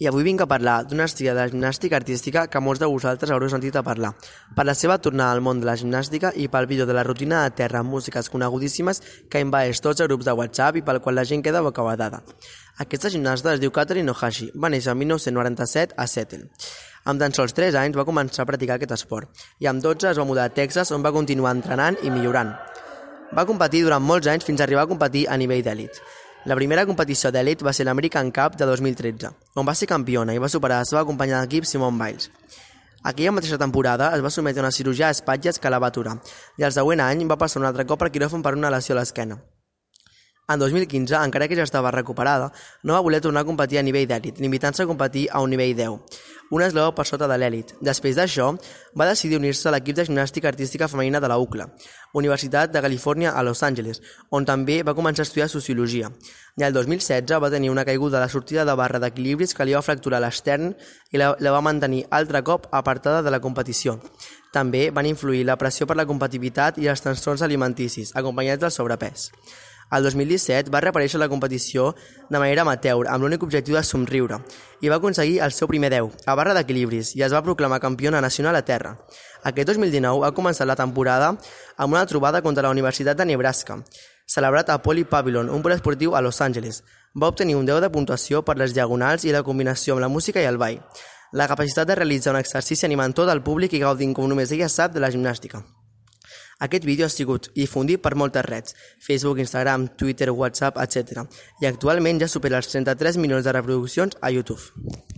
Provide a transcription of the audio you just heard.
i avui vinc a parlar d'una estrella de la gimnàstica artística que molts de vosaltres haureu sentit a parlar, per la seva tornada al món de la gimnàstica i pel vídeo de la rutina de terra amb músiques conegudíssimes que envaeix tots els grups de WhatsApp i pel qual la gent queda bocabadada. Aquesta gimnasta es diu Katherine Ohashi, va néixer en 1997 a Seattle. Amb tan sols 3 anys va començar a practicar aquest esport i amb 12 es va mudar a Texas on va continuar entrenant i millorant. Va competir durant molts anys fins a arribar a competir a nivell d'èlit. La primera competició d'èlit va ser l'American Cup de 2013, on va ser campiona i va superar la seva companya d'equip Simone Biles. Aquella mateixa temporada es va sometre a una cirurgia a espatlles que la va aturar, i el següent any va passar un altre cop per quiròfon per una lesió a l'esquena. En 2015, encara que ja estava recuperada, no va voler tornar a competir a nivell d'èlit, limitant-se a competir a un nivell 10, un esló per sota de l'èlit. Després d'això, va decidir unir-se a l'equip de gimnàstica artística femenina de la UCLA, Universitat de Califòrnia a Los Angeles, on també va començar a estudiar Sociologia. I el 2016 va tenir una caiguda a la sortida de barra d'equilibris que li va fracturar l'estern i la, la va mantenir altre cop apartada de la competició. També van influir la pressió per la competitivitat i els trastorns alimenticis, acompanyats del sobrepès. El 2017 va reaparèixer la competició de manera amateur amb l'únic objectiu de somriure i va aconseguir el seu primer 10 a barra d'equilibris i es va proclamar campiona nacional a terra. Aquest 2019 ha començat la temporada amb una trobada contra la Universitat de Nebraska, celebrat a Poly Pavilion, un esportiu a Los Angeles. Va obtenir un 10 de puntuació per les diagonals i la combinació amb la música i el ball. La capacitat de realitzar un exercici animant tot el públic i gaudint com només ella sap de la gimnàstica. Aquest vídeo ha sigut difundit per moltes reds, Facebook, Instagram, Twitter, WhatsApp, etc. I actualment ja supera els 33 milions de reproduccions a YouTube.